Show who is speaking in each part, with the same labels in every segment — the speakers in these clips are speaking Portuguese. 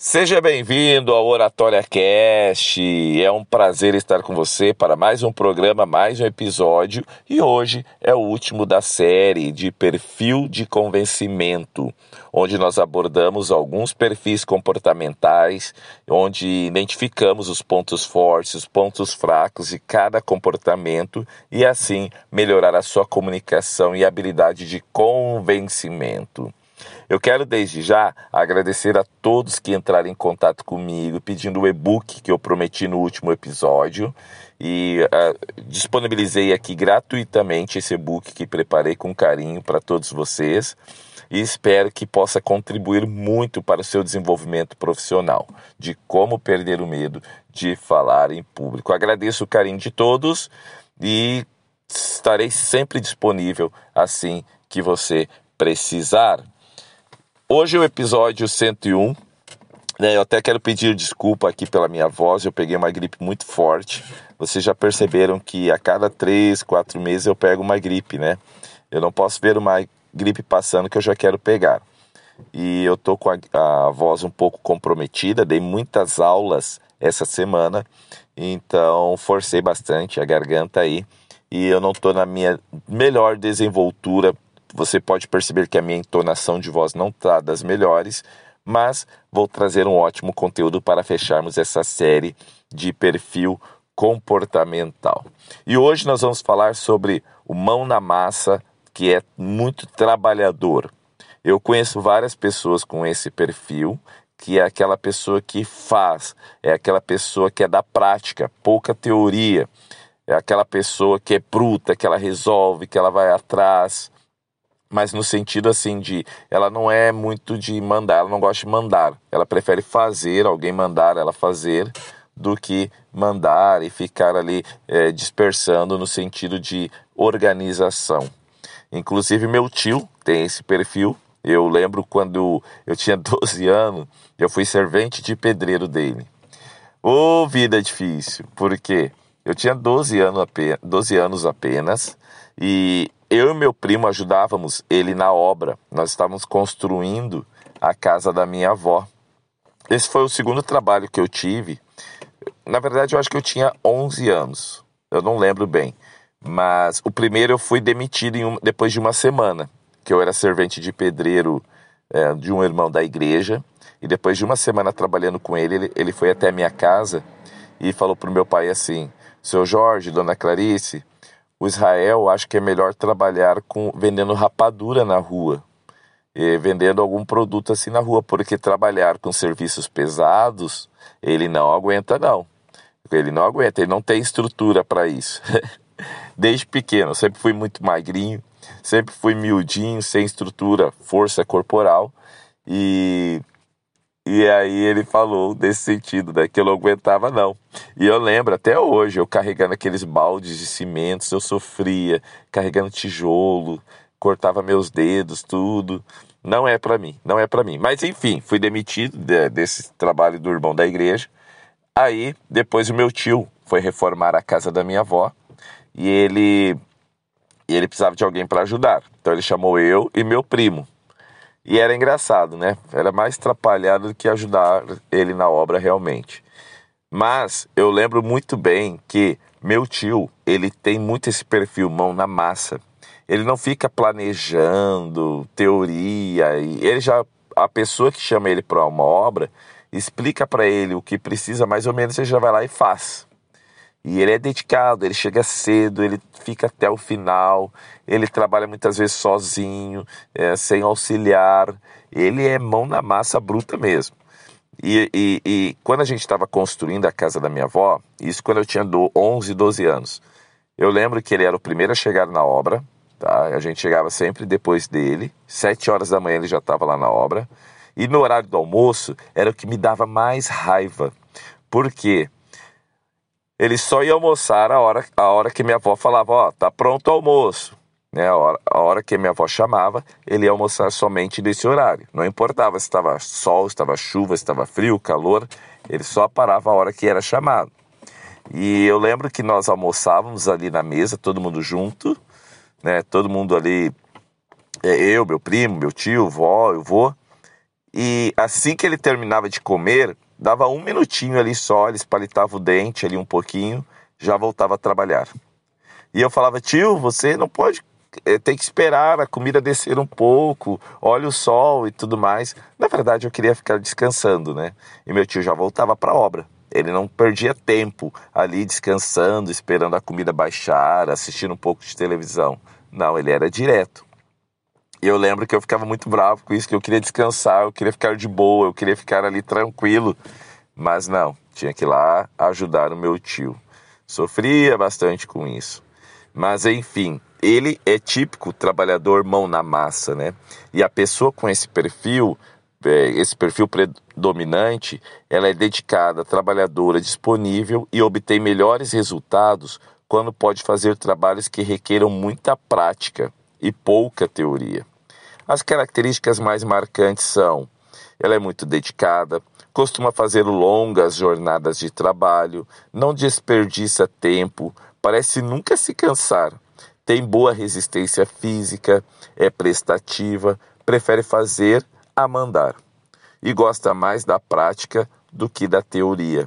Speaker 1: Seja bem-vindo ao Oratória Cast. É um prazer estar com você para mais um programa, mais um episódio. E hoje é o último da série de perfil de convencimento, onde nós abordamos alguns perfis comportamentais, onde identificamos os pontos fortes, os pontos fracos de cada comportamento e assim melhorar a sua comunicação e habilidade de convencimento. Eu quero desde já agradecer a todos que entraram em contato comigo pedindo o e-book que eu prometi no último episódio e uh, disponibilizei aqui gratuitamente esse e-book que preparei com carinho para todos vocês e espero que possa contribuir muito para o seu desenvolvimento profissional, de como perder o medo de falar em público. Agradeço o carinho de todos e estarei sempre disponível assim que você precisar. Hoje é o episódio 101. Né, eu até quero pedir desculpa aqui pela minha voz, eu peguei uma gripe muito forte. Vocês já perceberam que a cada três, quatro meses eu pego uma gripe, né? Eu não posso ver uma gripe passando que eu já quero pegar. E eu tô com a, a voz um pouco comprometida, dei muitas aulas essa semana, então forcei bastante a garganta aí. E eu não tô na minha melhor desenvoltura você pode perceber que a minha entonação de voz não está das melhores, mas vou trazer um ótimo conteúdo para fecharmos essa série de perfil comportamental. E hoje nós vamos falar sobre o mão na massa, que é muito trabalhador. Eu conheço várias pessoas com esse perfil, que é aquela pessoa que faz, é aquela pessoa que é da prática, pouca teoria, é aquela pessoa que é bruta, que ela resolve, que ela vai atrás, mas no sentido assim de ela não é muito de mandar, ela não gosta de mandar, ela prefere fazer, alguém mandar ela fazer, do que mandar e ficar ali é, dispersando no sentido de organização. Inclusive meu tio tem esse perfil. Eu lembro quando eu tinha 12 anos, eu fui servente de pedreiro dele. Ô oh, vida difícil, porque eu tinha 12 anos, apenas, 12 anos apenas e eu e meu primo ajudávamos ele na obra. Nós estávamos construindo a casa da minha avó. Esse foi o segundo trabalho que eu tive. Na verdade, eu acho que eu tinha 11 anos. Eu não lembro bem. Mas o primeiro eu fui demitido um, depois de uma semana, que eu era servente de pedreiro é, de um irmão da igreja. E depois de uma semana trabalhando com ele, ele, ele foi até a minha casa e falou para o meu pai assim: Seu Jorge, Dona Clarice, o Israel acho que é melhor trabalhar com vendendo rapadura na rua, vendendo algum produto assim na rua, porque trabalhar com serviços pesados, ele não aguenta não. Ele não aguenta, ele não tem estrutura para isso. Desde pequeno, sempre fui muito magrinho, sempre fui miudinho, sem estrutura, força corporal e e aí ele falou desse sentido, né? Que eu não aguentava, não. E eu lembro até hoje, eu carregando aqueles baldes de cimentos, eu sofria, carregando tijolo, cortava meus dedos, tudo. Não é para mim, não é para mim. Mas enfim, fui demitido de, desse trabalho do irmão da igreja. Aí, depois o meu tio foi reformar a casa da minha avó e ele ele precisava de alguém para ajudar. Então ele chamou eu e meu primo. E era engraçado, né? Era mais atrapalhado do que ajudar ele na obra realmente. Mas eu lembro muito bem que meu tio, ele tem muito esse perfil mão na massa. Ele não fica planejando teoria e ele já a pessoa que chama ele para uma obra explica para ele o que precisa, mais ou menos ele já vai lá e faz. E ele é dedicado, ele chega cedo, ele fica até o final, ele trabalha muitas vezes sozinho, é, sem auxiliar. Ele é mão na massa bruta mesmo. E, e, e quando a gente estava construindo a casa da minha avó, isso quando eu tinha 11, 12 anos, eu lembro que ele era o primeiro a chegar na obra, tá? A gente chegava sempre depois dele, sete horas da manhã ele já estava lá na obra. E no horário do almoço era o que me dava mais raiva. Por quê? Ele só ia almoçar a hora, a hora que minha avó falava, ó, oh, tá pronto o almoço. Né, a, hora, a hora que minha avó chamava, ele ia almoçar somente nesse horário. Não importava se estava sol, se estava chuva, se estava frio, calor, ele só parava a hora que era chamado. E eu lembro que nós almoçávamos ali na mesa, todo mundo junto, né, todo mundo ali, é, eu, meu primo, meu tio, vó, eu vou, E assim que ele terminava de comer, dava um minutinho ali só, ele espalitava o dente ali um pouquinho, já voltava a trabalhar. E eu falava, tio, você não pode é, tem que esperar a comida descer um pouco, olha o sol e tudo mais. Na verdade, eu queria ficar descansando, né? E meu tio já voltava para a obra. Ele não perdia tempo ali descansando, esperando a comida baixar, assistindo um pouco de televisão. Não, ele era direto. E eu lembro que eu ficava muito bravo com isso, que eu queria descansar, eu queria ficar de boa, eu queria ficar ali tranquilo. Mas não, tinha que ir lá ajudar o meu tio. Sofria bastante com isso. Mas enfim, ele é típico trabalhador mão na massa, né? E a pessoa com esse perfil, é, esse perfil predominante, ela é dedicada, trabalhadora, disponível e obtém melhores resultados quando pode fazer trabalhos que requeram muita prática e pouca teoria. As características mais marcantes são: ela é muito dedicada, costuma fazer longas jornadas de trabalho, não desperdiça tempo, parece nunca se cansar tem boa resistência física, é prestativa, prefere fazer a mandar e gosta mais da prática do que da teoria.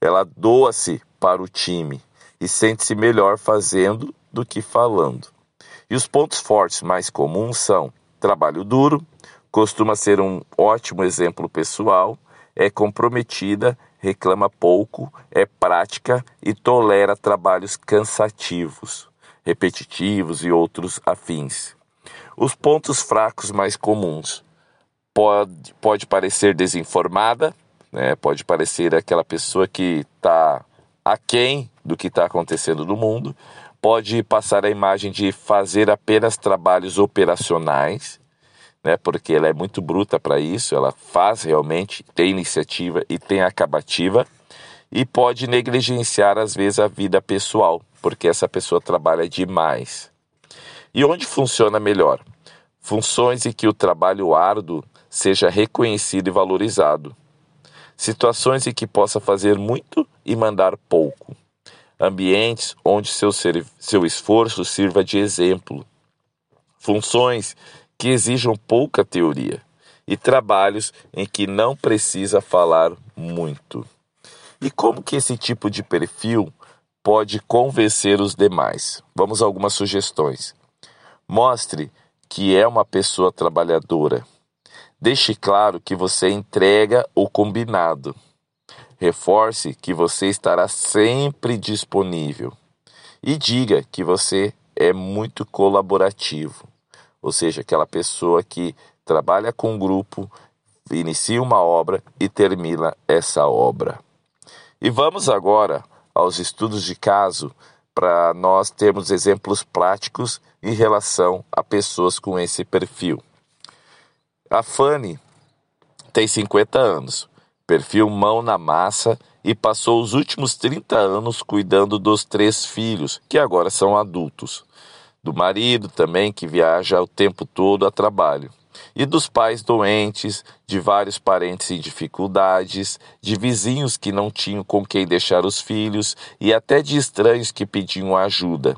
Speaker 1: Ela doa-se para o time e sente-se melhor fazendo do que falando. E os pontos fortes mais comuns são trabalho duro, costuma ser um ótimo exemplo pessoal, é comprometida, reclama pouco, é prática e tolera trabalhos cansativos repetitivos e outros afins. Os pontos fracos mais comuns pode, pode parecer desinformada, né? pode parecer aquela pessoa que está aquém do que está acontecendo no mundo, pode passar a imagem de fazer apenas trabalhos operacionais, né? porque ela é muito bruta para isso, ela faz realmente, tem iniciativa e tem acabativa, e pode negligenciar às vezes a vida pessoal, porque essa pessoa trabalha demais. E onde funciona melhor? Funções em que o trabalho árduo seja reconhecido e valorizado. Situações em que possa fazer muito e mandar pouco. Ambientes onde seu, seu esforço sirva de exemplo. Funções que exijam pouca teoria. E trabalhos em que não precisa falar muito. E como que esse tipo de perfil pode convencer os demais. Vamos a algumas sugestões. Mostre que é uma pessoa trabalhadora. Deixe claro que você entrega o combinado. Reforce que você estará sempre disponível. E diga que você é muito colaborativo. Ou seja, aquela pessoa que trabalha com um grupo, inicia uma obra e termina essa obra. E vamos agora aos estudos de caso para nós termos exemplos práticos em relação a pessoas com esse perfil. A Fanny tem 50 anos, perfil mão na massa e passou os últimos 30 anos cuidando dos três filhos, que agora são adultos. Do marido também, que viaja o tempo todo a trabalho e dos pais doentes, de vários parentes em dificuldades, de vizinhos que não tinham com quem deixar os filhos e até de estranhos que pediam ajuda.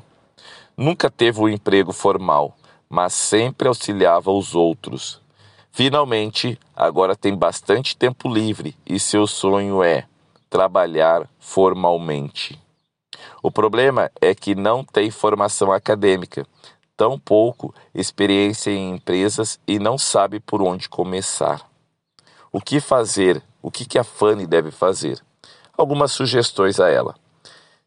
Speaker 1: Nunca teve um emprego formal, mas sempre auxiliava os outros. Finalmente, agora tem bastante tempo livre e seu sonho é trabalhar formalmente. O problema é que não tem formação acadêmica tão pouco experiência em empresas e não sabe por onde começar. O que fazer? O que, que a Fanny deve fazer? Algumas sugestões a ela.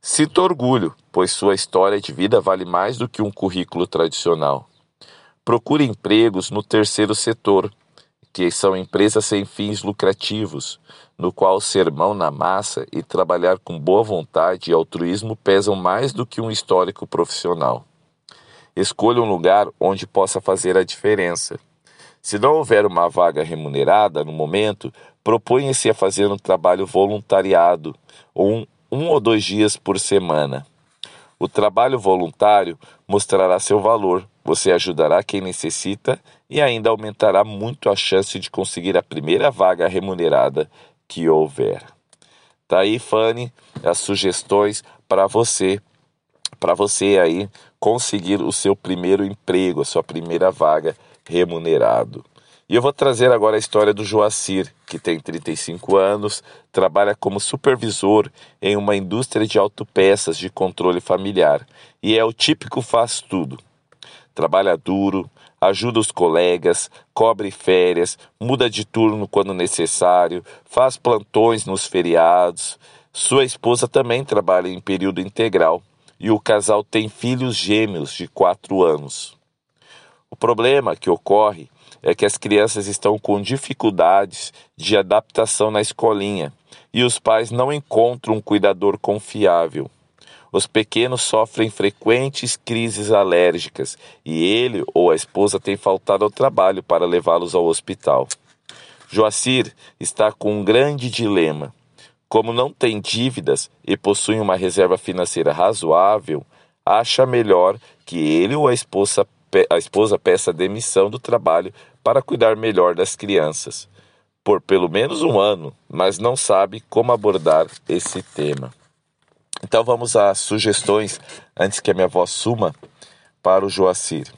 Speaker 1: Sinta orgulho, pois sua história de vida vale mais do que um currículo tradicional. Procure empregos no terceiro setor, que são empresas sem fins lucrativos, no qual ser mão na massa e trabalhar com boa vontade e altruísmo pesam mais do que um histórico profissional. Escolha um lugar onde possa fazer a diferença. Se não houver uma vaga remunerada no momento, proponha-se a fazer um trabalho voluntariado, um, um ou dois dias por semana. O trabalho voluntário mostrará seu valor, você ajudará quem necessita e ainda aumentará muito a chance de conseguir a primeira vaga remunerada que houver. Tá aí, Fanny, as sugestões para você, para você aí conseguir o seu primeiro emprego, a sua primeira vaga remunerado. E eu vou trazer agora a história do Joacir, que tem 35 anos, trabalha como supervisor em uma indústria de autopeças de controle familiar e é o típico faz tudo. Trabalha duro, ajuda os colegas, cobre férias, muda de turno quando necessário, faz plantões nos feriados. Sua esposa também trabalha em período integral e o casal tem filhos gêmeos de 4 anos. O problema que ocorre é que as crianças estão com dificuldades de adaptação na escolinha e os pais não encontram um cuidador confiável. Os pequenos sofrem frequentes crises alérgicas e ele ou a esposa têm faltado ao trabalho para levá-los ao hospital. Joacir está com um grande dilema. Como não tem dívidas e possui uma reserva financeira razoável, acha melhor que ele ou a esposa, a esposa peça demissão do trabalho para cuidar melhor das crianças, por pelo menos um ano, mas não sabe como abordar esse tema. Então vamos às sugestões antes que a minha voz suma para o Joacir.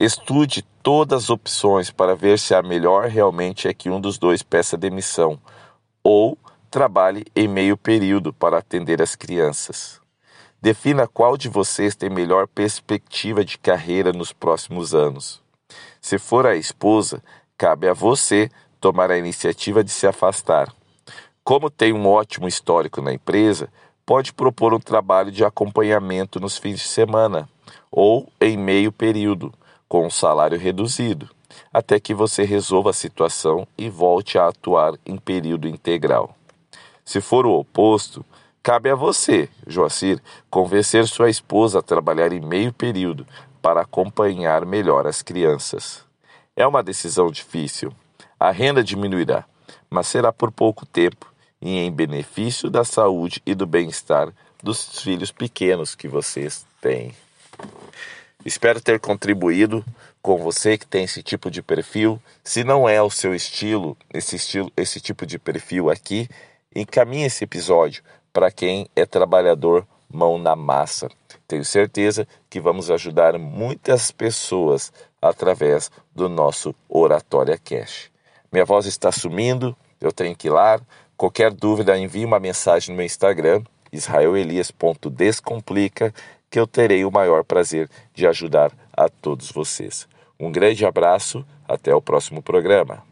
Speaker 1: Estude todas as opções para ver se a melhor realmente é que um dos dois peça demissão ou trabalhe em meio período para atender as crianças. Defina qual de vocês tem melhor perspectiva de carreira nos próximos anos. Se for a esposa, cabe a você tomar a iniciativa de se afastar. Como tem um ótimo histórico na empresa, pode propor um trabalho de acompanhamento nos fins de semana ou em meio período, com um salário reduzido, até que você resolva a situação e volte a atuar em período integral. Se for o oposto, cabe a você, Joacir, convencer sua esposa a trabalhar em meio período para acompanhar melhor as crianças. É uma decisão difícil. A renda diminuirá, mas será por pouco tempo e em benefício da saúde e do bem-estar dos filhos pequenos que vocês têm. Espero ter contribuído com você que tem esse tipo de perfil. Se não é o seu estilo, esse estilo, esse tipo de perfil aqui, encaminhe esse episódio para quem é trabalhador mão na massa. Tenho certeza que vamos ajudar muitas pessoas através do nosso Oratória Cash. Minha voz está sumindo, eu tenho que ir lá. Qualquer dúvida, envie uma mensagem no meu Instagram, israelelias.descomplica, que eu terei o maior prazer de ajudar a todos vocês. Um grande abraço, até o próximo programa.